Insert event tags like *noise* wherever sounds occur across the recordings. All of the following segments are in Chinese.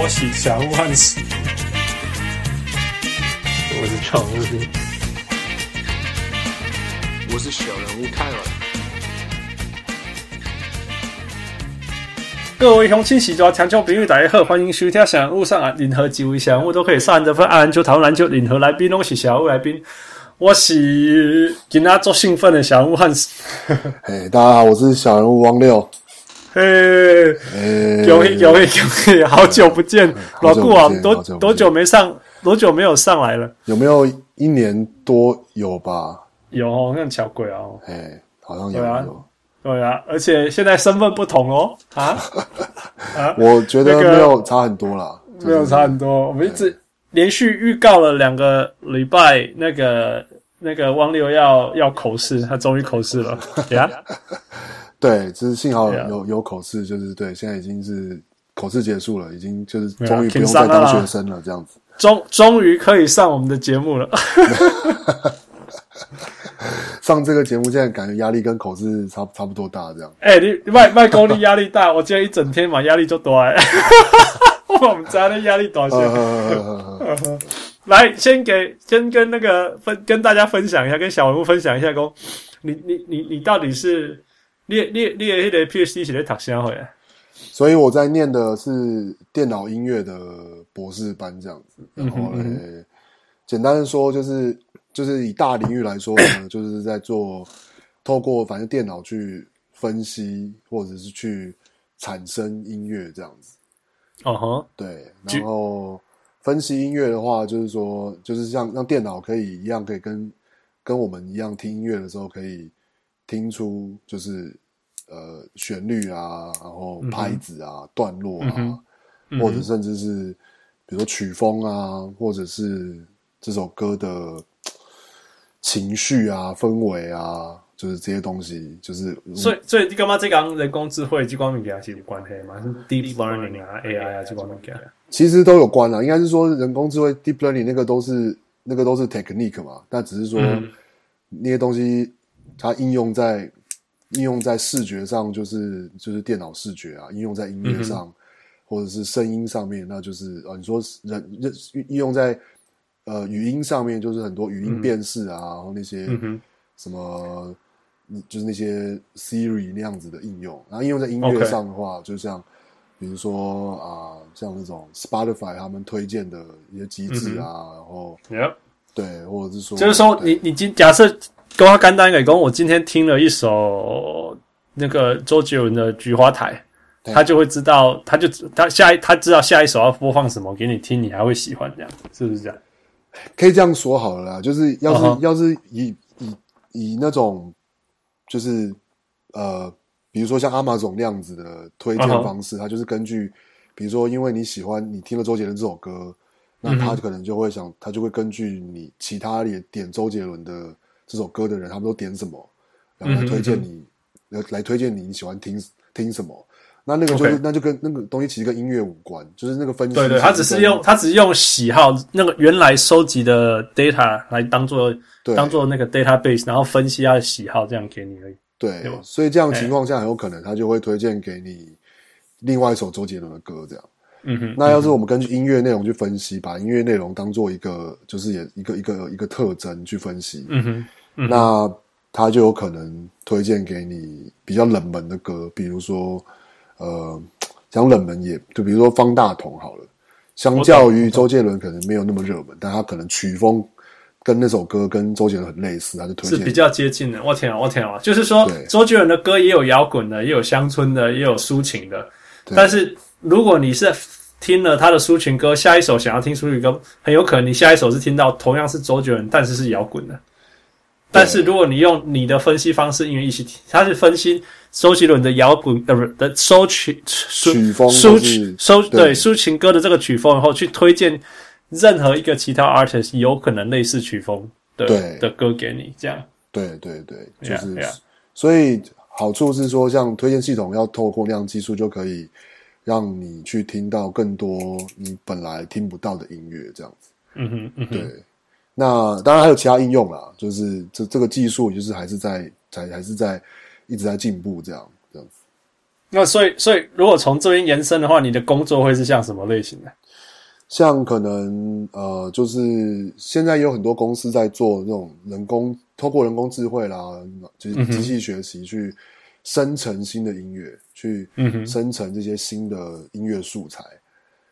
我是小人物汉斯，我是常务，我是小人物泰尔。各位乡亲、喜欢听众朋友大家好，欢迎收听小人物上岸。任何几位小人物都可以上岸得分，按篮球讨论篮球，任何来宾都是小人物来宾。我是今仔做兴奋的小人物汉斯。嘿，大家好，我是小人物汪六。嘿，有有有有，好久不见，老顾啊，多多久没上，多久没有上来了？有没有一年多有吧？有哦，那巧鬼啊！哎，好像有有，对啊，而且现在身份不同哦，啊 *laughs* 啊！我觉得没有差很多啦，没有差很多，我们一直。连续预告了两个礼拜，那个那个汪六要要口试，他终于口试了 *laughs* 呀！对，就是幸好有.有口试，就是对，现在已经是口试结束了，已经就是终于不用再当学生了，这样子，终终于可以上我们的节目了。*laughs* 上这个节目，现在感觉压力跟口试差差不多大，这样。哎、欸，你外外功力压力大，我今天一整天嘛，压力就多哎。*laughs* 我们家的压力多些，*laughs* 来先给先跟那个分跟大家分享一下，跟小文物分享一下，说你你你你到底是你你你的那个 PhD 是在读啥会啊？所以我在念的是电脑音乐的博士班这样子，然后呢，嗯嗯简单的说就是就是以大领域来说呢，就是在做透过反正电脑去分析或者是去产生音乐这样子。哦哈，uh. 对，然后分析音乐的话，就是说，就是像让电脑可以一样，可以跟跟我们一样听音乐的时候，可以听出就是呃旋律啊，然后拍子啊、嗯、段落啊，嗯、或者甚至是比如说曲风啊，或者是这首歌的情绪啊、氛围啊。就是这些东西，就是所以所以你干嘛这讲人工智慧这方面其实有关系嘛？是 deep learning 啊，AI 啊这方面其实都有关啊。应该是说人工智慧 deep learning 那个都是那个都是 technique 嘛，但只是说、嗯、那些东西它应用在应用在视觉上，就是就是电脑视觉啊；应用在音乐上，嗯、或者是声音上面，那就是啊，你说人人应用在呃语音上面，就是很多语音辨识啊，嗯、然后那些什么。就是那些 Siri 那样子的应用，然后应用在音乐上的话.就像比如说啊、呃，像那种 Spotify 他们推荐的一些机制啊，嗯、然后.对，或者是说，就是说对你你今假设跟我简单给工，我今天听了一首那个周杰伦的《菊花台》，他就会知道，他就他下一他知道下一首要播放什么给你听，你还会喜欢这样，是不是这样？可以这样说好了啦，就是要是、uh huh. 要是以以以那种。就是，呃，比如说像 Amazon 那样子的推荐方式，uh huh. 就是根据，比如说因为你喜欢你听了周杰伦这首歌，那他可能就会想，他就会根据你其他也点周杰伦的这首歌的人，他们都点什么，然后来推荐你，来来推荐你你喜欢听听什么。那那个就是 Okay. 那就跟那个东西其实跟音乐无关，就是那个分析。对对，他只是用他只是用喜好那个原来收集的 data 来当做当做那个 database，然后分析他的喜好这样给你而已。对，所以这样情况下很有可能他就会推荐给你另外一首周杰伦的歌这样。嗯哼。那要是我们根据音乐内容去分析，把音乐内容当做一个就是也一个一个一个特征去分析。嗯哼。嗯哼那他就有可能推荐给你比较冷门的歌，比如说。呃，讲冷门也就比如说方大同好了，相较于周杰伦可能没有那么热门，但他可能曲风跟那首歌跟周杰伦很类似，他就推荐是比较接近的。我天啊，我天啊，就是说周杰伦的歌也有摇滚的，也有乡村的，也有抒情的。但是如果你是听了他的抒情歌，下一首想要听抒情歌，很有可能你下一首是听到同样是周杰伦，但是是摇滚的。但是如果你用你的分析方式，因为一起听，他是分析周杰伦的摇滚呃不的收曲曲风收对抒情歌的这个曲风，然后去推荐任何一个其他 artist 有可能类似曲风的对的歌给你，这样对对对，就是 yeah, yeah. 所以好处是说，像推荐系统要透过那样技术，就可以让你去听到更多你本来听不到的音乐，这样子。嗯哼，嗯哼，对。那当然还有其他应用啦，就是这这个技术就是还是在还还是在一直在进步这样这样子。那所以，所以如果从这边延伸的话，你的工作会是像什么类型的？像可能呃，就是现在有很多公司在做那种人工，透过人工智慧啦，就是机器学习去生成新的音乐，去生成这些新的音乐素材。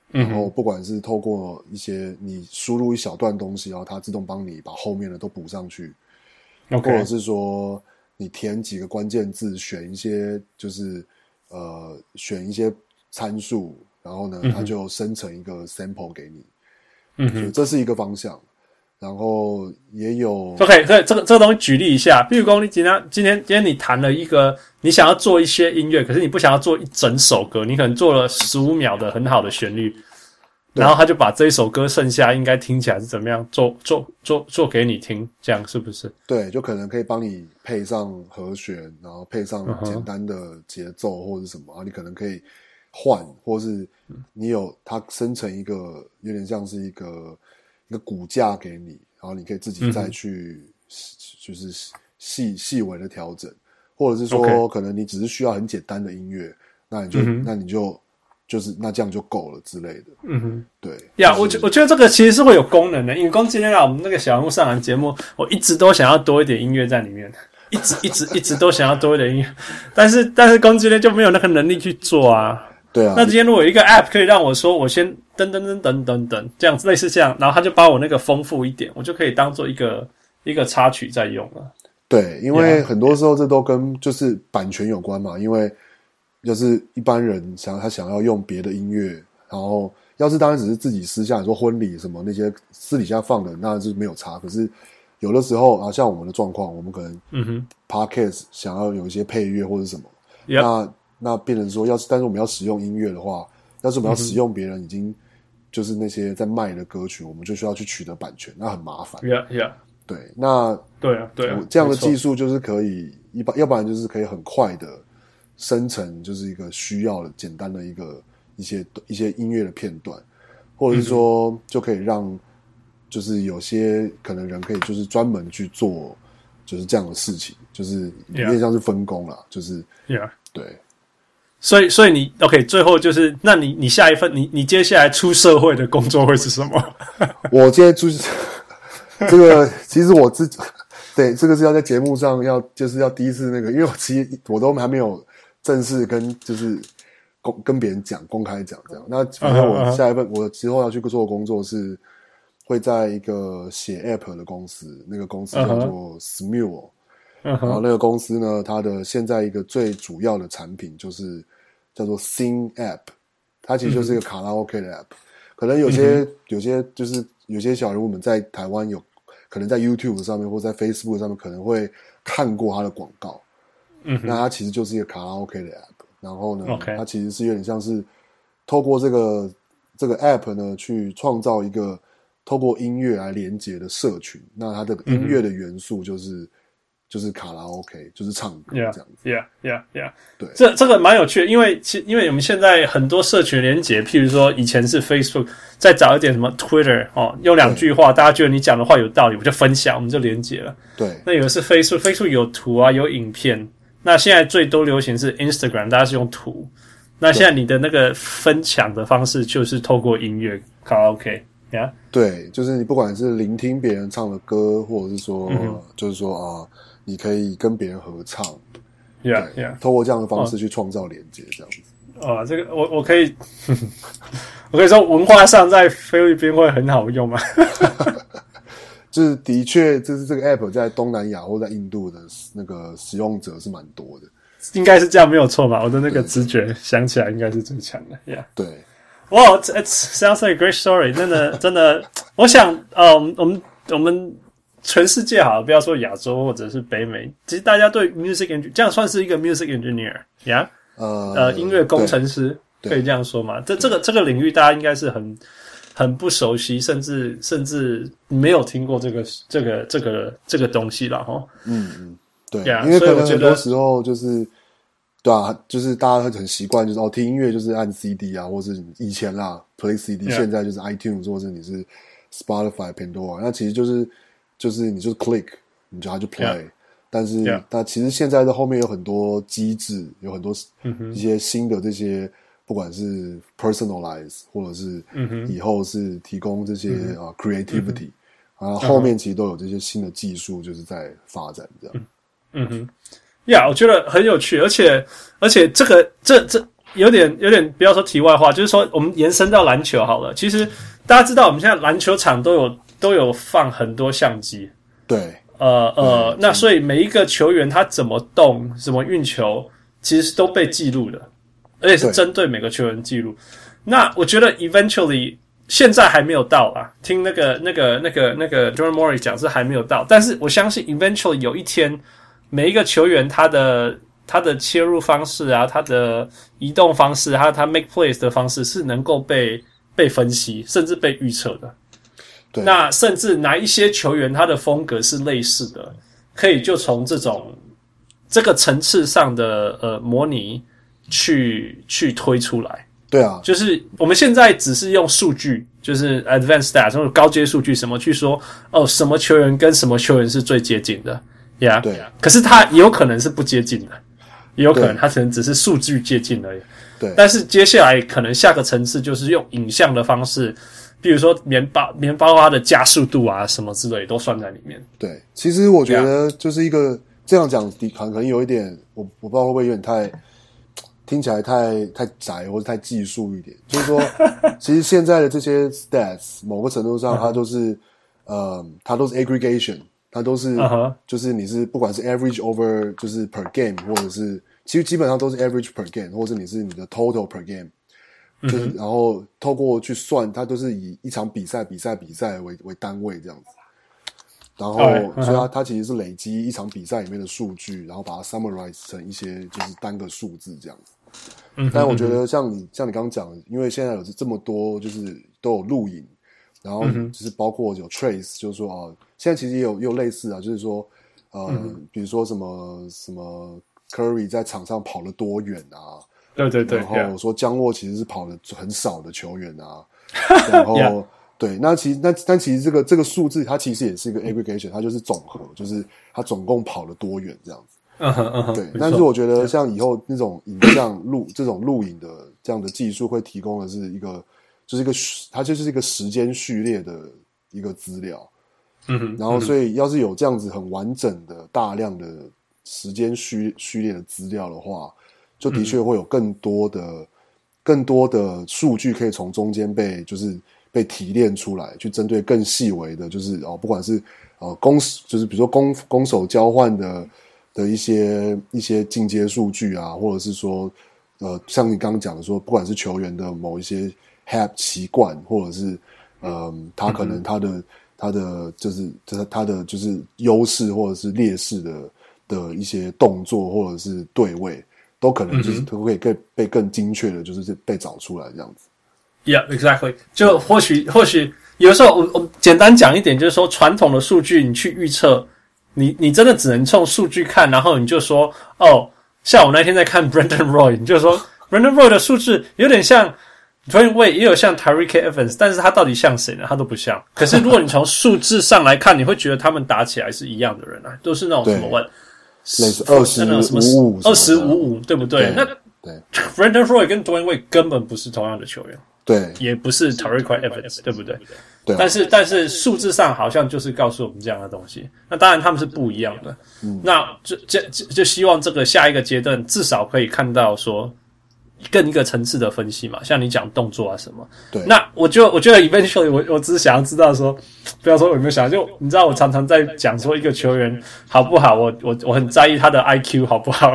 然后不管是透过一些你输入一小段东西，然后它自动帮你把后面的都补上去.或者是说你填几个关键字，选一些就是呃选一些参数，然后呢，它就生成一个 sample 给你。嗯哼，这是一个方向。然后也有 OK，所以这个这个东西举例一下，比如说你今天今天今天你弹了一个，你想要做一些音乐，可是你不想要做一整首歌，你可能做了十五秒的很好的旋律。然后他就把这一首歌剩下应该听起来是怎么样做做做做给你听，这样是不是？对，就可能可以帮你配上和弦，然后配上简单的节奏或者什么啊，你可能可以换，或是你有它生成一个有点像是一个一个骨架给你，然后你可以自己再去就是细细微的调整，或者是说可能你只是需要很简单的音乐，那你就那你就。就是那这样就够了之类的，嗯哼，对。呀，我觉我觉得这个其实是会有功能的，因为光今天让我们那个小人物上完节目，我一直都想要多一点音乐在里面，一直一直一直都想要多一点音乐，但是但是光今天就没有那个能力去做啊，对啊，那今天如果有一个 app 可以让我说我先噔噔噔噔噔噔这样子类似这样，然后他就把我那个丰富一点，我就可以当做一个一个插曲在用了，对，因为很多时候这都跟就是版权有关嘛，因为。就是一般人想他想要用别的音乐，然后要是当然只是自己私下说婚礼什么那些私底下放的，那是没有差。可是有的时候啊，像我们的状况，我们可能嗯哼，Podcast 想要有一些配乐或者什么.那那变成说，要是但是我们要使用音乐的话，要是我们要使用别人已经就是那些在卖的歌曲，我们就需要去取得版权，那很麻烦。Yeah, yeah. 对，那对啊，对啊，这样的技术就是可以一般，要不然就是可以很快的。生成就是一个需要的简单的一个一些一些音乐的片段，或者是说就可以让就是有些可能人可以就是专门去做就是这样的事情，就是有点像是分工啦，就是，Yeah，对，所以所以你 OK，最后就是那你你下一份你你接下来出社会的工作会是什么？*laughs* 我现在就是这个，其实我自己对这个是要在节目上要就是要第一次那个，因为我其实我都还没有。正式跟就是公跟别人讲，公开讲这样。那反正我下一份我之后要去做的工作是会在一个写 App 的公司，那个公司叫做 Smule。然后那个公司呢，它的现在一个最主要的产品就是叫做 Sing App，它其实就是一个卡拉 OK 的 App。可能有些有些就是有些小人物们在台湾有可能在 YouTube 上面或在 Facebook 上面可能会看过它的广告。嗯，那它其实就是一个卡拉 OK 的 app，然后呢.它其实是有点像是透过这个这个 app 呢，去创造一个透过音乐来连接的社群。那它的音乐的元素就是、嗯、就是卡拉 OK，就是唱歌这样子。Yeah，Yeah，Yeah，Yeah。对，这这个蛮有趣的，因为其因为我们现在很多社群连接，譬如说以前是 Facebook，再找一点什么 Twitter 哦，用两句话，大家觉得你讲的话有道理，我就分享，我们就连接了。对，那有的是 Facebook，Facebook 有图啊，有影片。那现在最多流行是 Instagram，大家是用图。那现在你的那个分享的方式就是透过音乐卡拉 OK 呀？对，就是你不管是聆听别人唱的歌，或者是说，就是说啊，你可以跟别人合唱，Yeah Yeah，透过这样的方式去创造连接，这样子。哦，这个我我可以，*laughs* 我可以说文化上在菲律宾会很好用吗？*laughs* 就是的确，就是这个 app 在东南亚或在印度的那个使用者是蛮多的，应该是这样没有错吧？我的那个直觉想起来应该是最强的，Yeah。对，哇、wow，It sounds like a great story，真的 *laughs* 真的，我想，呃，我们我们全世界好了，不要说亚洲或者是北美，其实大家对 music engineer 这样算是一个 music engineer，Yeah，呃呃，音乐工程师可以这样说嘛？这这个这个领域大家应该是很。很不熟悉，甚至甚至没有听过这个这个这个这个东西了哈。嗯嗯，对，yeah, 因为可能很多时候就是，对啊，就是大家很习惯，就是哦，听音乐就是按 CD 啊，或是以前啦，Play CD，Yeah. 现在就是 iTunes 或者你是 Spotify、Pandora，那其实就是就是你就是 click，你就它就 play，Yeah. 但是.但其实现在的后面有很多机制，有很多一些新的这些，不管是 personalize 或者是以后是提供这些啊 creativity 啊，后面其实都有这些新的技术，就是在发展这样。嗯哼，呀，yeah, 我觉得很有趣，而且而且这个这这有点有点不要说题外话，就是说我们延伸到篮球好了。其实大家知道，我们现在篮球场都有都有放很多相机。对，呃呃，那所以每一个球员他怎么动、怎么运球，其实都被记录的，而且是针对每个球员记录。那我觉得 eventually 现在还没有到啊，听那个那个那个那个 Daryl Morey 讲是还没有到，但是我相信 eventually 有一天。每一个球员他的他的切入方式啊，他的移动方式，还有他 make plays 的方式是能够被被分析，甚至被预测的。对，那甚至哪一些球员他的风格是类似的，可以就从这种这个层次上的呃模拟去去推出来。对啊，就是我们现在只是用数据，就是 advanced stats 这种高阶数据什么去说哦，什么球员跟什么球员是最接近的。呀，对，可是它也有可能是不接近的，也有可能它可能只是数据接近而已。对，但是接下来可能下个层次就是用影像的方式，比如说棉包棉包括它的加速度啊什么之类都算在里面。对，其实我觉得就是一个这样讲，可能有一点，我我不知道会不会有点太听起来太太窄或者太技术一点。就是说，*laughs* 其实现在的这些 stats 某个程度上，它都是呃，它都是 aggregation。它都是，uh huh. 就是你是不管是 average over 就是 per game，或者是其实基本上都是 average per game，或者你是你的 total per game，就是、uh. 然后透过去算，它都是以一场比赛比赛比赛为为单位这样子。然后，uh huh. 所以它它其实是累积一场比赛里面的数据，然后把它 summarize 成一些就是单个数字这样子。Uh huh. 但我觉得像你像你刚刚讲的，因为现在有这么多就是都有录影。然后就是包括有 trace，就是说啊，现在其实也有也有类似啊，就是说，呃，嗯、比如说什么什么 Curry 在场上跑了多远啊？对对对。然后说江沃其实是跑了很少的球员啊。*laughs* 然后 Yeah. 对，那其实那但其实这个这个数字它其实也是一个 aggregation，它就是总和，就是它总共跑了多远这样子。嗯哼嗯哼。对，但是我觉得像以后那种影像录这种录影的这样的技术会提供的是一个。就是一个，它就是一个时间序列的一个资料，嗯哼，然后所以要是有这样子很完整的大量的时间序序列的资料的话，就的确会有更多的、嗯、更多的数据可以从中间被就是被提炼出来，去针对更细微的，就是哦，不管是呃攻，就是比如说攻攻守交换的的一些一些进阶数据啊，或者是说呃，像你刚刚讲的说，不管是球员的某一些。Have 习惯，或者是，嗯，他可能他的、嗯、他的就是他他的就是优势或者是劣势的的一些动作或者是对位，都可能就是可以更被更精确的，就是被找出来这样子。Yeah, exactly. 就或许或许有时候我我简单讲一点，就是说传统的数据你去预测，你你真的只能从数据看，然后你就说哦，像我那天在看 Brandon Roy，你就说 Brandon Roy 的数字有点像。Dwyane Wade 也有像 Tyreke Evans，但是他到底像谁呢？他都不像。可是如果你从数字上来看，你会觉得他们打起来是一样的人啊，都是那种什么问，类似二十五五，二十五五，对不对？那对 Brandon Roy 跟 Dwyane Wade 根本不是同样的球员，对，也不是 Tyreke Evans，对不对？对。但是但是数字上好像就是告诉我们这样的东西。那当然他们是不一样的。嗯。那就就就希望这个下一个阶段至少可以看到说。更一个层次的分析嘛，像你讲动作啊什么，对，那我就我觉得 eventually 我我只是想要知道说，*laughs* 不要说我有没有想，就你知道我常常在讲说一个球员好不好，我我我很在意他的 IQ 好不好，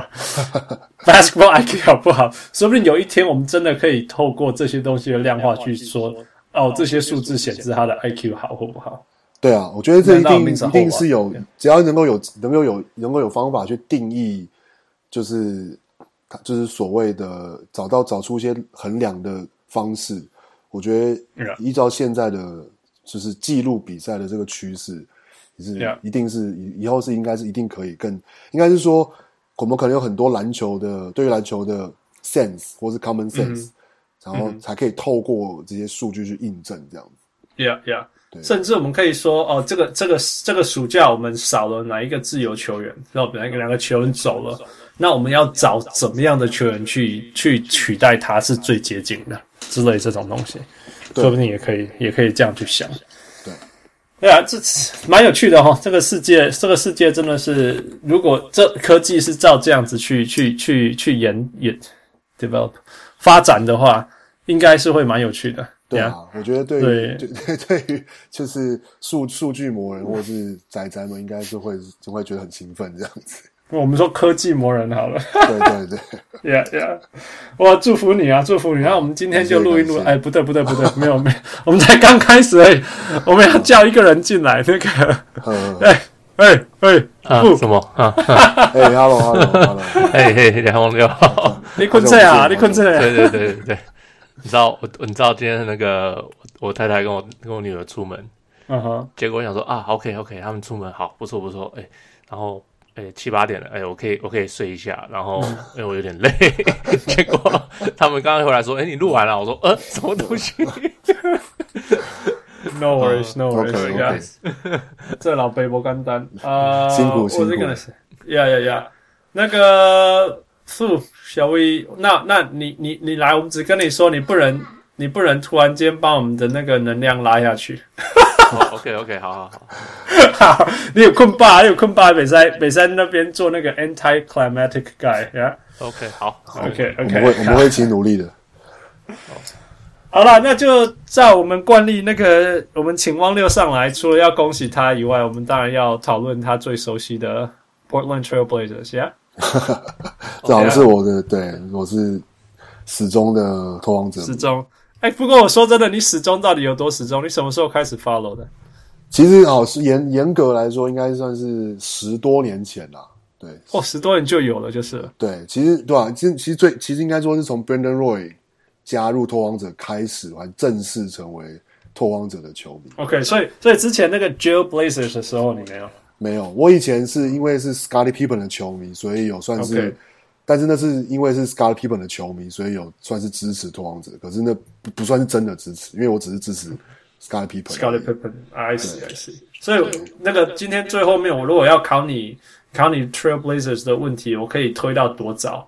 *laughs* basketball IQ 好不好，说不定有一天我们真的可以透过这些东西的量化去说，哦，这些数字显示他的 IQ 好或不好。对啊，我觉得这一定一定是有，只要能够有能够有能够有方法去定义，就是。就是所谓的找到找出一些衡量的方式，我觉得依照现在的就是记录比赛的这个趋势，也是一定是以以后是应该是一定可以更应该是说，我们可能有很多篮球的对于篮球的 sense 或是 common sense，、嗯、然后才可以透过这些数据去印证这样。子。Yeah, yeah. 甚至我们可以说，哦，这个这个这个暑假我们少了哪一个自由球员，然后哪一个两个球员走了，那我们要找怎么样的球员去去取代他是最接近的之类这种东西，说不定也可以也可以这样去想。对，对啊，这蛮有趣的哈。这个世界，这个世界真的是，如果这科技是照这样子去去去去研研 develop 发展的话，应该是会蛮有趣的。对啊，我觉得对于对。对 *laughs* 对于就是数数据魔人或是仔仔们，应该是会就会觉得很兴奋这样子。我们说科技魔人好了，对对对，*laughs* Yeah Yeah，我祝福你啊，祝福你！那我们今天就录一录，哎，不对不对不对，*laughs* 没有没有，我们才刚开始而已，我们要叫一个人进来，那个，哎哎哎，啊什么？啊？哎，Hello Hello Hello，哎嘿，梁红六，你困这啊？你困这？对对对对。你知道我，你知道今天那个我太太跟我跟我女儿出门，嗯哼，结果我想说啊，OK OK，他们出门好，不错不错，哎、欸，然后哎、欸、七八点了，哎、欸，我可以我可以睡一下，然后因为我有点累，*laughs* 结果他们刚刚回来说，哎、欸，你录完了，我说呃，什么东西？No worries, no worries，这老伯不简单。啊，辛苦辛苦，呀呀呀，那个。素小薇，那那你你你来，我们只跟你说，你不能你不能突然间把我们的那个能量拉下去。oh, OK OK，好好好，好，你有困霸？你有困霸？北山北山那边做那个 anti-climatic guy，yeah？OK，、好，OK OK，我们会我们会一起努力的。好了，那就照我们惯例，那个我们请汪六上来，除了要恭喜他以外，我们当然要讨论他最熟悉的 Portland Trail Blazers，yeah？*laughs* 这好像是我的，对，我是始终的拓荒者。始终，哎，不过我说真的，你始终到底有多始终？你什么时候开始 follow 的？其实哦，是严严格来说，应该算是十多年前啦。对，哦，十多年就有了，就是了。对，其实对吧？其实其实最其实应该说是从 Brandon Roy 加入拓荒者开始，还正式成为拓荒者的球迷。OK，所以所以之前那个 Jail Blazers 的时候，你没有？没有，我以前是因为是 Scottie Pippen 的球迷，所以有算是.但是那是因为是 Scottie Pippen 的球迷，所以有算是支持拓荒者。可是那不不算是真的支持，因为我只是支持 Scottie Pippen。Scottie Pippen，I see，I see。所以那个今天最后面，我如果要考你考你 Trail Blazers 的问题，我可以推到多早？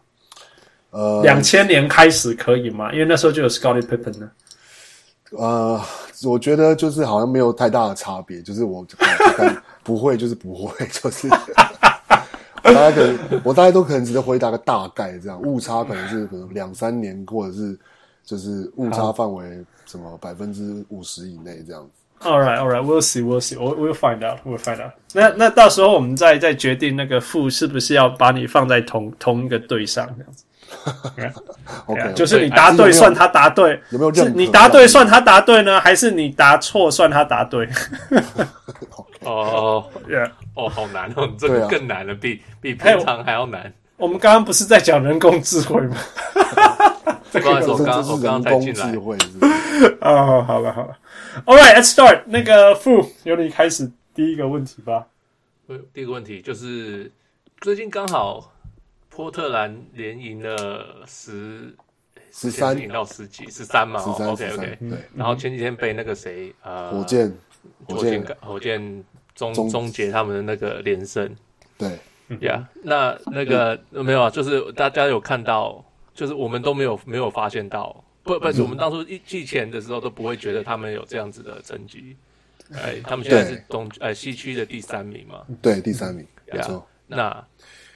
呃，两千年开始可以吗？因为那时候就有 Scottie Pippen 呢。呃，我觉得就是好像没有太大的差别，就是我。不会就是不会，*laughs* 就是大家可能我大概都可能只能回答个大概这样，误差可能是可能两三年，或者是就是误差范围什么百分之五十以内这样子。All right, all right, we'll see, we'll see, we'll we'll find out, we'll find out. 那那到时候我们再再决定那个负是不是要把你放在同同一个队上这样子。*laughs* OK. 就是你答对算他答对，有没有认？你答对算他答对呢，还是你答错算他答对？*laughs* 哦，耶，哦，好难哦，这个更难了，比比平常还要难。我们刚刚不是在讲人工智慧吗？这个是我刚我刚才进来。*laughs* 哦，好了好了，All right，let's start。那个傅，由你开始第一个问题吧。第一个问题就是最近刚好。波特兰连赢了十十三赢到十几十三嘛，OK OK，对。然后前几天被那个谁呃火箭火箭火箭终终结他们的那个连胜，对呀。那那个没有啊，就是大家有看到，就是我们都没有没有发现到，不不是我们当初一季前的时候都不会觉得他们有这样子的成绩。哎，他们现在是东呃西区的第三名嘛，对第三名，没错。那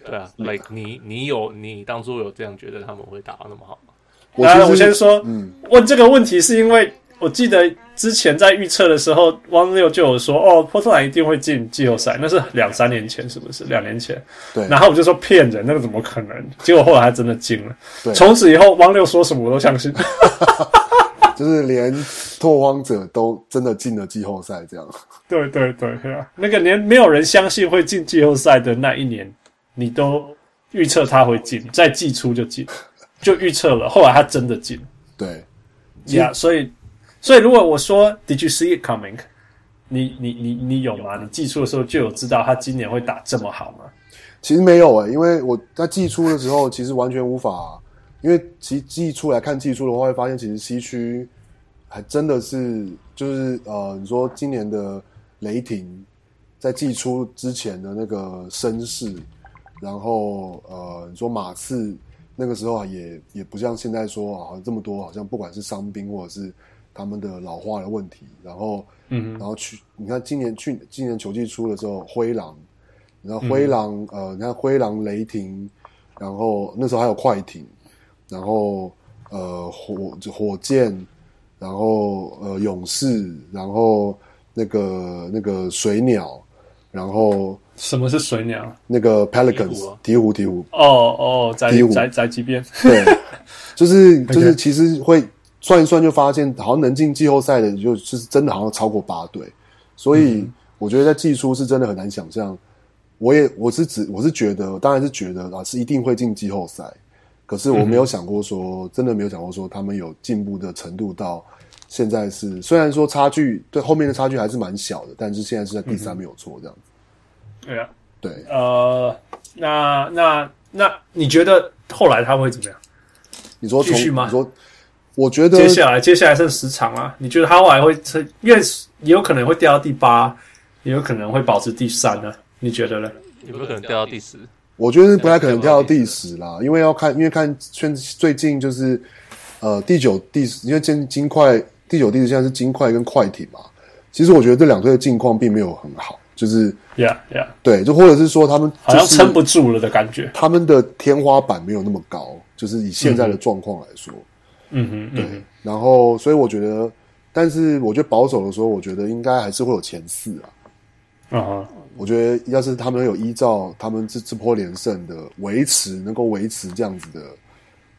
对啊，like 你你有你当初有这样觉得他们会打得那么好吗？来，我先说，嗯，问这个问题是因为我记得之前在预测的时候，汪六就有说，哦，波特兰一定会进季后赛，那是两三年前，是不是？两年前，对。然后我就说骗人，那个怎么可能？结果后来他真的进了。对，从此以后，汪六说什么我都相信。*laughs* 就是连拓荒者都真的进了季后赛，这样。对对对，对啊，那个连没有人相信会进季后赛的那一年。你都预测他会进，在季初就进，就预测了。后来他真的进，对，呀，yeah, 所以，所以如果我说 Did you see it coming？你你你你有吗？你寄出的时候就有知道他今年会打这么好吗？其实没有诶、欸，因为我在寄出的时候其实完全无法，因为其寄出来看寄出的话，会发现其实西区还真的是就是呃，你说今年的雷霆在寄出之前的那个声势，然后呃，你说马刺那个时候啊也也不像现在说好像这么多，好像不管是伤兵或者是他们的老化的问题，然后嗯，然后去你看今年去今年球季出的时候，灰狼，然后灰狼、嗯、呃，你看灰狼雷霆，然后那时候还有快艇，然后呃火火箭。然后呃，勇士，然后那个那个水鸟，然后什么是水鸟？那个 Pelicans，鹈鹕鹈鹕。哦哦，在在在几边？对，就是 *laughs* 就是，其实会算一算就发现，好像能进季后赛的，就就是真的好像超过八队。所以我觉得在季初是真的很难想象。我也我是指我是觉得，当然是觉得啊，是一定会进季后赛。可是我没有想过说，嗯、真的没有想过说他们有进步的程度到现在是，虽然说差距对后面的差距还是蛮小的，但是现在是在第三没有错这样子。对啊，对，呃，那那那你觉得后来他会怎么样？你说继续吗？你说，我觉得接下来接下来剩十场啊，你觉得他后来会因为也有可能会掉到第八，也有可能会保持第三呢？你觉得呢？有没有可能掉到第十？我觉得不太可能掉到第十啦，因为要看，因为看最最近就是，呃，第九、第十，因为金金块第九、第十现在是金块跟快艇嘛。其实我觉得这两队的境况并没有很好，就是，Yeah Yeah，对，就或者是说他们好像撑不住了的感觉，他们的天花板没有那么高，就是以现在的状况来说，嗯哼，对。然后，所以我觉得，但是我觉得保守的时候，我觉得应该还是会有前四啊。啊哈。我觉得，要是他们有依照他们这这波连胜的维持，能够维持这样子的，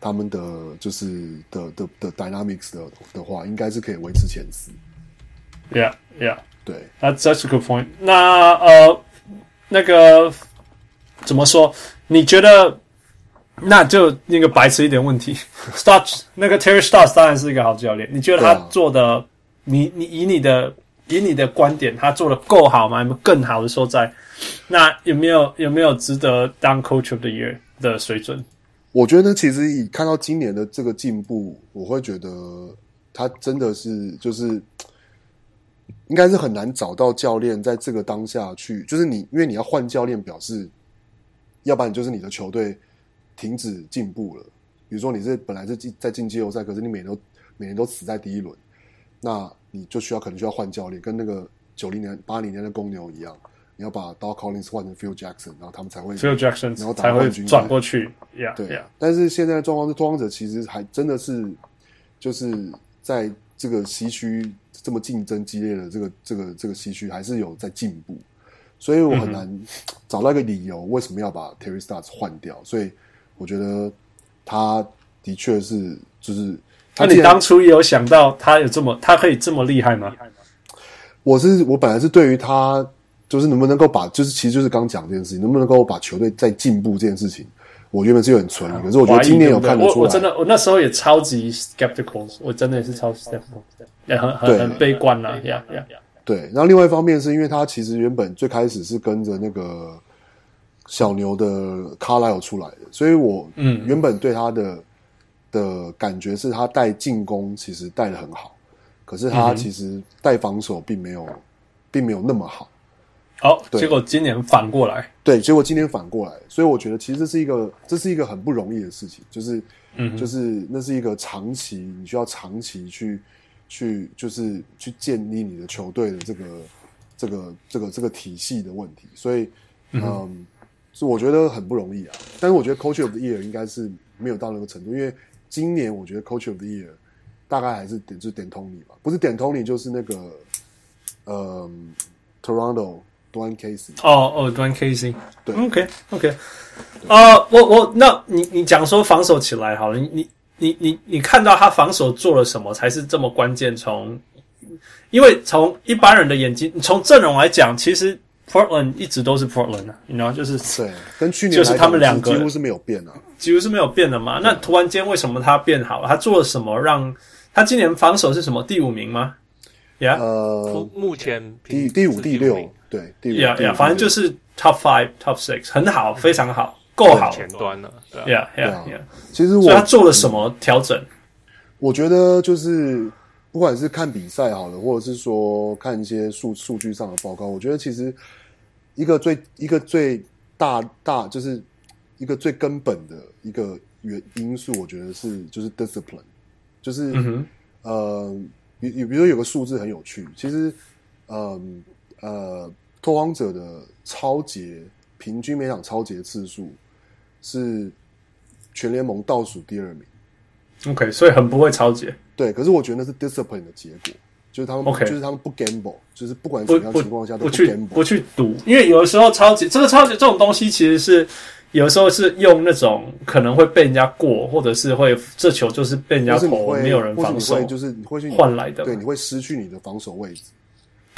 他们的就是的的的 dynamics 的的话，应该是可以维持前四。Yeah, yeah，对，那 that's a good point。那呃，那个怎么说？你觉得？那就那个白痴一点问题，*laughs* Stars 那个 Terry Stotts 当然是一个好教练。你觉得他做的？啊、你你以你的。以你的观点，他做的够好吗？有没有更好的所在？那有没有有没有值得当 Coach of the Year 的水准？我觉得其实以看到今年的这个进步，我会觉得他真的是就是应该是很难找到教练在这个当下去，就是你因为你要换教练，表示要不然就是你的球队停止进步了。比如说你是本来是进在进季后赛，可是你每年都每年都死在第一轮，那。你就需要可能需要换教练，跟那个九零年、八零年的公牛一样，你要把 Doc Collins 换成 Phil Jackson，然后他们才会 Phil Jackson，然后才会转过去。Yeah, 对 yeah. 但是现在的状况是，拓荒者其实还真的是就是在这个西区这么竞争激烈的这个这个这个西区，还是有在进步，所以我很难找到一个理由为什么要把 Terry Stotts 换掉。所以我觉得他的确是就是。那你当初也有想到他有这么，他可以这么厉害吗？我是我本来是对于他，就是能不能够把，就是其实就是刚讲这件事情，能不能够把球队再进步这件事情，我原本是有点存疑，可是我觉得今年有看得出来，我我真的我那时候也超级 skeptical，我真的也是超级 skeptical，也很很很悲观了，呀呀。对，然后另外一方面是因为他其实原本最开始是跟着那个小牛的 Carlisle 出来的，所以我嗯原本对他的。的感觉是他带进攻其实带的很好，可是他其实带防守并没有，并没有那么好。好，结果今年反过来，对，结果今年反过来，所以我觉得其实这是一个，这是一个很不容易的事情，就是，嗯，就是那是一个长期，你需要长期去，去，就是去建立你的球队的这个，这个，这个，这个体系的问题，所以，嗯，是我觉得很不容易啊。但是我觉得 Coach of the Year 应该是没有到那个程度，因为。今年我觉得 Coach of the Year 大概还是点就是点 Tony 吧，不是点 Tony 就是那个呃 Toronto Dwane Casey 哦哦 Dwane Casey 对 OK OK 啊、uh, 我我那你你讲说防守起来好了，你你你你你看到他防守做了什么才是这么关键？从因为从一般人的眼睛，从阵容来讲，其实。Portland 一直都是 Portland 啊，你知道，就是对，跟去年就是他们两个几乎是没有变啊，几乎是没有变的嘛。那突然间为什么他变好了？他做了什么让他今年防守是什么第五名吗？呀、yeah?，呃，目前第第五、第六，对，第五，呀呀，反正就是 Top Five、Top Six，很好，非常好，够好，前端了，对呀呀呀。其实我他做了什么调整？我觉得就是不管是看比赛好了，或者是说看一些数数据上的报告，我觉得其实一个最一个最大大就是一个最根本的一个原因素，我觉得是就是 discipline，就是、嗯、呃，比比比如说有个数字很有趣，其实呃呃，拓荒者的超节平均每场超节次数是全联盟倒数第二名。OK，所以很不会超解。对，可是我觉得那是 discipline 的结果，就是他们，Okay. 就是他们不 gamble，就是不管什么样情况下都不 gamble，不去赌，因为有的时候超解这个超解这种东西其实是有时候是用那种可能会被人家过，或者是会这球就是被人家投，没有人防守，就是你会去换来的，对，你会失去你的防守位置。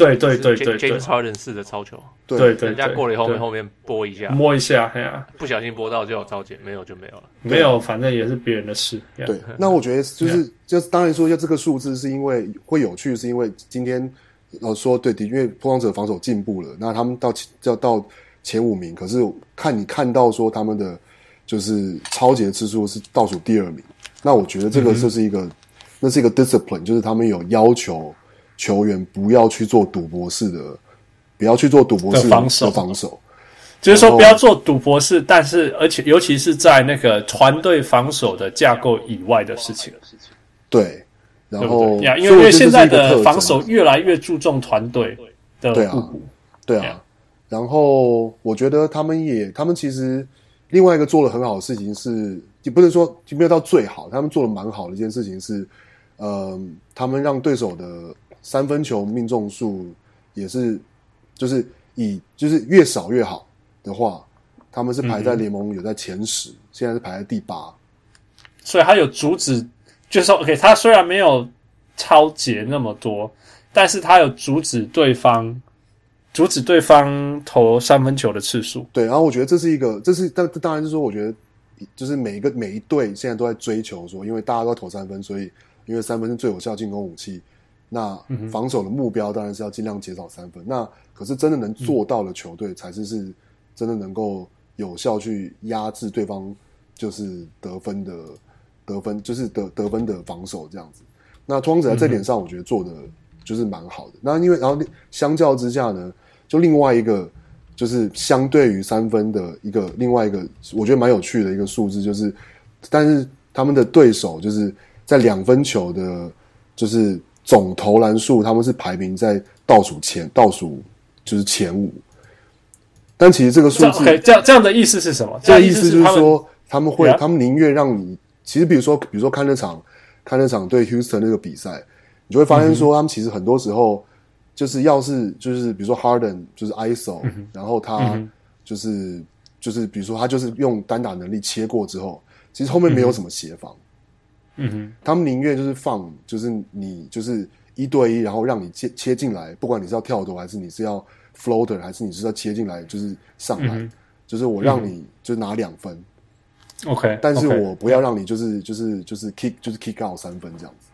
对对对对对，超人式的超球，对对对，人家过了以后面后面拨一下，摸一下，哎呀，不小心拨到就有抄截，没有就没有了，没有，反正也是别人的事。对，那我觉得就是就是当然说一下这个数字是因为会有趣，是因为今天呃说对的，因为拓荒者防守进步了，那他们到要到前五名，可是看你看到说他们的就是抄截次数是倒数第二名，那我觉得这个就是一个那是一个 discipline，就是他们有要求。球员不要去做赌博式的，不要去做赌博式的防守，的防守就是说不要做赌博式，但是而且尤其是在那个团队防守的架构以外的事情。对，然后呀，因为因为现在的防守越来越注重团队的互补，对啊。然后我觉得他们也，他们其实另外一个做的很好的事情是，也不能说就没有到最好，他们做的蛮好的一件事情是，嗯、呃，他们让对手的。三分球命中数也是，就是以就是越少越好的话，他们是排在联盟有在前十，嗯、现在是排在第八，所以他有阻止，就是说，OK，他虽然没有超节那么多，但是他有阻止对方，阻止对方投三分球的次数。对，然后我觉得这是一个，这是当当然是说，我觉得就是每一个每一队现在都在追求说，因为大家都在投三分，所以因为三分是最有效进攻武器。那防守的目标当然是要尽量减少三分。嗯、那可是真的能做到的球队，才是是真的能够有效去压制对方，就是得分的得分，就是得得分的防守这样子。那拓荒者在这点上，我觉得做的就是蛮好的。嗯、那因为然后相较之下呢，就另外一个就是相对于三分的一个另外一个，我觉得蛮有趣的一个数字，就是但是他们的对手就是在两分球的，就是。总投篮数，他们是排名在倒数前，倒数就是前五。但其实这个数字，这样 okay, 这样这样的意思是什么？这个意思就是说，他们会，他们宁愿让你，其实比如说，比如说看那场，看那场对 Houston 那个比赛，你就会发现说，他们其实很多时候就是要是就是比如说 Harden 就是 ISO，然后他就是就是比如说他就是用单打能力切过之后，其实后面没有什么协防。嗯哼，他们宁愿就是放，就是你就是一对一，然后让你切切进来，不管你是要跳投还是你是要 floater，还是你是要切进来，就是上来，嗯、就是我让你就拿两分，OK，但是我不要让你就是就是就是 kick 就是 kick out 三分这样子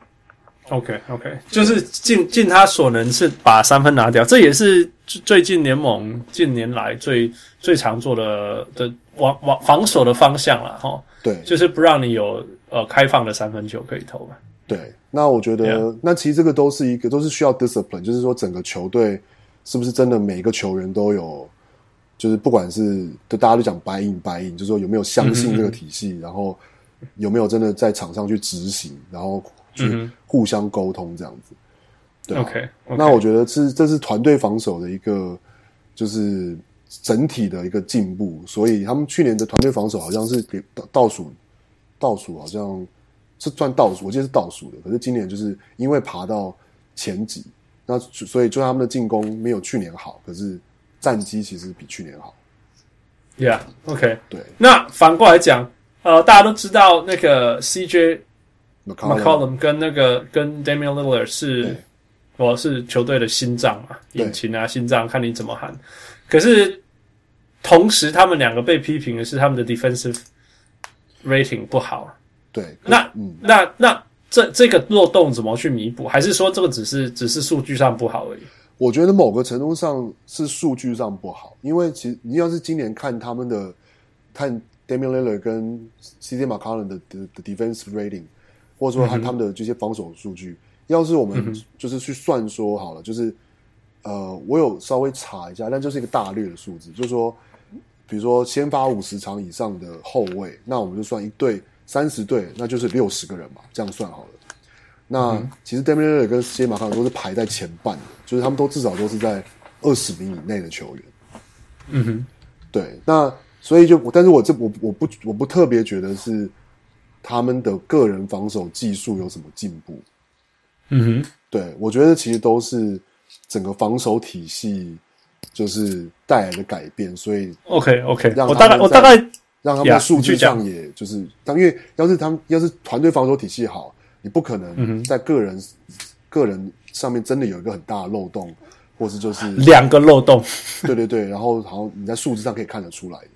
，OK OK，就是尽尽他所能是把三分拿掉，这也是最近联盟近年来最最常做的的往往防守的方向了哈，对，就是不让你有。呃，开放的三分球可以投吧？对，那我觉得.那其实这个都是一个，都是需要 discipline，就是说整个球队是不是真的每一个球员都有，就是不管是就大家都讲 buy in buy in，就是说有没有相信这个体系，mm hmm. 然后有没有真的在场上去执行，然后去互相沟通这样子。对、啊、OK. 那我觉得是这是团队防守的一个，就是整体的一个进步，所以他们去年的团队防守好像是给倒倒数。倒数好像是算倒数，我记得是倒数的。可是今年就是因为爬到前几，那所以就他们的进攻没有去年好，可是战绩其实比去年好。Yeah，OK，okay. 对。那反过来讲，呃，大家都知道那个 CJ McCollum 跟那个跟 Damian Lillard 是，我是球队的心脏嘛，引擎啊，心脏，看你怎么喊。可是同时，他们两个被批评的是他们的 defensive。Rating 不好，对，那、嗯、那那这这个漏洞怎么去弥补？还是说这个只是只是数据上不好而已？我觉得某个程度上是数据上不好，因为其实你要是今年看他们的看 Damian Lillard 跟 CJ McCollum 的的的 defensive rating，或者说看他们的这些防守数据，嗯、要是我们就是去算说好了，就是呃，我有稍微查一下，但就是一个大略的数字，就是说，比如说先发五十场以上的后卫，那我们就算一队三十队，那就是六十个人嘛，这样算好了。那、嗯、其实 Damian Lillard 跟 CJ 马卡都是排在前半的，就是他们都至少都是在二十名以内的球员。嗯哼，对，那所以就，但是我这我我不我不特别觉得是他们的个人防守技术有什么进步。嗯哼，对，我觉得其实都是整个防守体系就是带来的改变，所以 OK OK，我大概我大概让他们的数据上也就是当，因为要是他们要是团队防守体系好，你不可能在个人、嗯、个人上面真的有一个很大的漏洞。或是就是 *laughs* 两个漏洞，对对对，然后好像你在数字上可以看得出来的，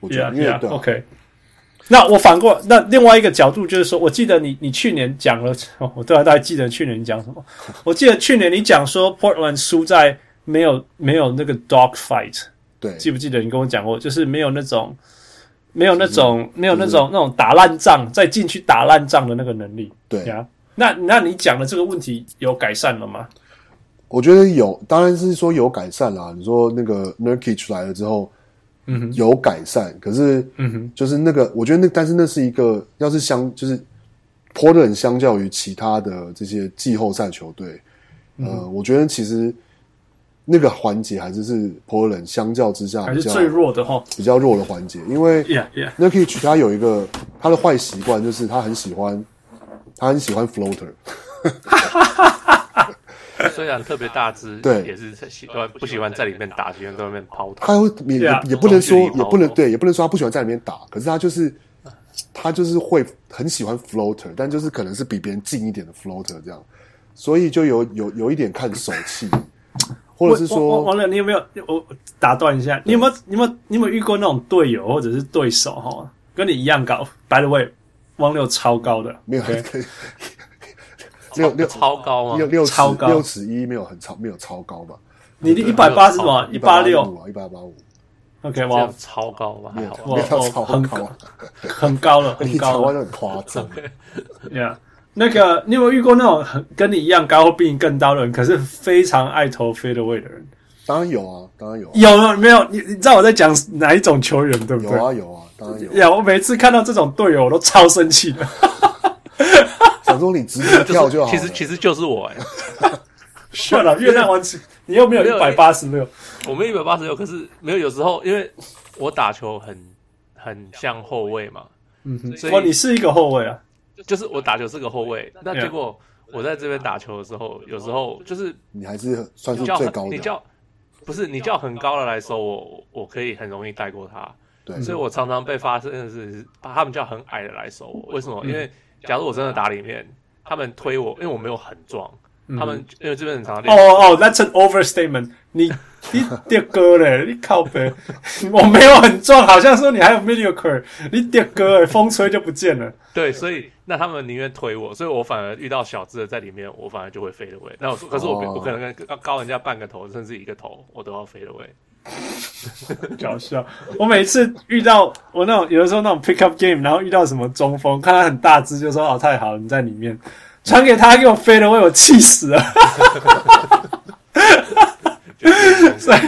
我觉得 yeah, 因为 yeah, 对、啊、OK。那我反过那另外一个角度就是说，我记得你你去年讲了，哦、*laughs* 我对啊，大概记得去年你讲什么？我记得去年你讲说 Portland 输在没有没有那个 dog fight，对，记不记得你跟我讲过，就是没有那种没有那种、就是、没有那种、就是、那种打烂仗再进去打烂仗的那个能力，对呀。那那你讲的这个问题有改善了吗？我觉得有，当然是说有改善啦。你说那个 Nurkic 来了之后，嗯哼，有改善。可是，嗯哼，就是那个，我觉得那，但是那是一个，要是相，就是 Portland 相较于其他的这些季后赛球队，嗯、呃，我觉得其实那个环节还是是 Portland 相较之下还是最弱的哈，比较弱的环节。因为 Yeah, yeah. Nurkic 他有一个他的坏习惯，就是他很喜欢他很喜欢 floater。*laughs* 虽然特别大只，对，也是喜欢不喜欢在里面打，喜欢在外面抛投。他会也也也不能说，也不能对，也不能说他不喜欢在里面打。可是他就是他就是会很喜欢 floater，但就是可能是比别人近一点的 floater 这样，所以就有有有一点看手气，或者是说，王亮，你有没有我打断一下？你有没有你有没有你有没有遇过那种队友或者是对手哈，跟你一样高？By the way，汪六超高的，没有。*laughs* Okay? 六六超高吗？六六超高，六尺一没有很超，没有超高吧？你的一百八是什么？一八六啊，一八八五。OK，哇，超高吧？没有，没有超高，很高，很高了，很高了，很夸张。*laughs* Yeah，那个你有没有遇过那种很跟你一样高或比你更高的人，可是非常爱投 fadeaway 的人？当然有啊，当然有。有啊，没有？你你知道我在讲哪一种球员对不对？有啊，有啊，当然有。呀，我每次看到这种队友，我都超生气的。*laughs* 想说你直接跳就好，其实其实就是我哎，算了，*laughs* 月亮王子，你又没有一百八十六，我没有一百八十六，可是没有，有时候因为我打球很很像后卫嘛，嗯哼，所以你是一个后卫啊，就是我打球是个后卫，那结果我在这边打球的时候，有时候就是你还是算是最高的，你叫不是你叫很高的来收我，我可以很容易带过他，对，所以我常常被发生的是把他们叫很矮的来收我，为什么？因为假如我真的打里面，他们推我，因为我没有很壮，嗯、他们因为这边很常练。哦哦，That's an overstatement 你。你 *laughs* 你跌哥嘞，你靠北，我没有很壮，好像说你还有 mediocre，你跌哥哎，风吹就不见了。对，所以那他们宁愿推我，所以我反而遇到小只的在里面，我反而就会 fade away。那我说，可是我、oh. 我可能要高人家半个头，甚至一个头，我都要 fade away。*laughs* 搞笑！我每次遇到我那种有的时候那种 pick up game，然后遇到什么中锋，看他很大只，就说哦太好了，你在里面传给他，给我飞了，我我气死了。所以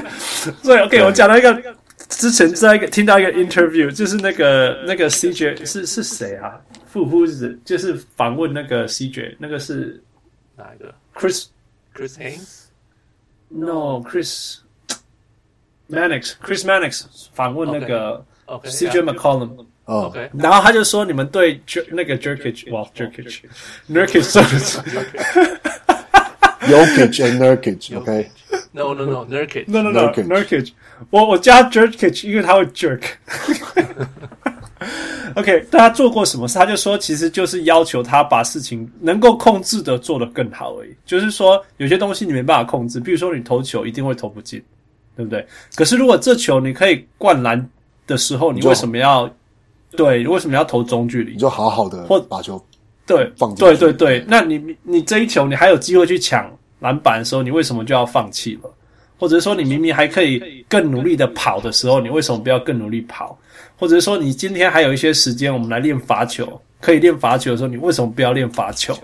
所以 OK，我讲到一个之前在一个听到一个 interview，就是那个那个 CJ 是是谁啊？富夫子就是访问那个 CJ，那个是哪一个？Chris Chris Haynes？No，Chris。Mannix，Chris Mannix 访问那个 CJ McCollum，哦，然后他就说你们对那个 jerkage，哇，Jerkic，Nurkic 是不是？Jokic and Nurkic，OK？No No No，Nurkic，No No No，Nurkic，我我加 Jerkic，因为他会 jerk。*laughs* OK，但他做过什么事？他就说其实就是要求他把事情能够控制的做得更好而已。就是说有些东西你没办法控制，比如说你投球一定会投不进。对不对？可是如果这球你可以灌篮的时候，你为什么要？对，为什么要投中距离？你就好好的或把球对放对对对。那你你这一球你还有机会去抢篮板的时候，你为什么就要放弃了？或者说你明明还可以更努力的跑的时候，你为什么不要更努力跑？或者说你今天还有一些时间，我们来练罚球，可以练罚球的时候，你为什么不要练罚球？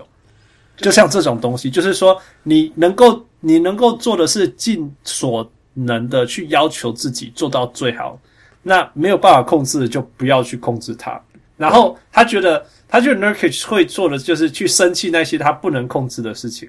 就像这种东西，就是说你能够你能够做的是尽所能的去要求自己做到最好，那没有办法控制的就不要去控制它。然后他觉得他觉得 Nurkic 会做的就是去生气那些他不能控制的事情，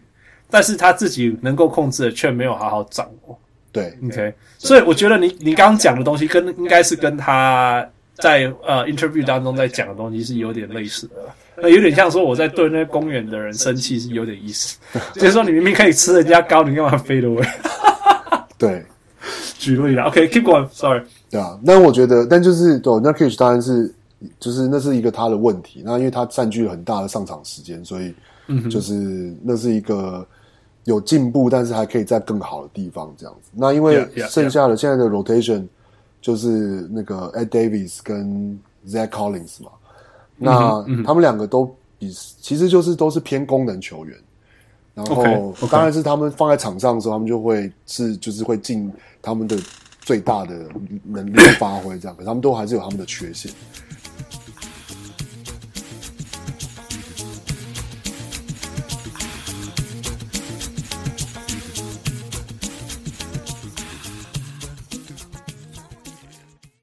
但是他自己能够控制的却没有好好掌握。对，OK，所以我觉得你你刚刚讲的东西跟应该是跟他在呃 interview 当中在讲的东西是有点类似的，那，有点像说我在对那些公园的人生气是有点意思，*laughs* 就是说你明明可以吃人家糕，你干嘛飞得位？对，*laughs* 举例了，OK，keep going，sorry。对啊，但我觉得，但就是对 Nurkic 当然是就是那是一个他的问题，那因为他占据了很大的上场时间，所以就是那是一个。有进步，但是还可以在更好的地方这样子。那因为剩下的现在的 rotation 就是那个 Ed Davis 跟 Zach Collins 嘛，那他们两个都比其实就是都是偏功能球员。然后当然是他们放在场上的时候，他们就会是就是会进他们的最大的能力发挥这样，可他们都还是有他们的缺陷。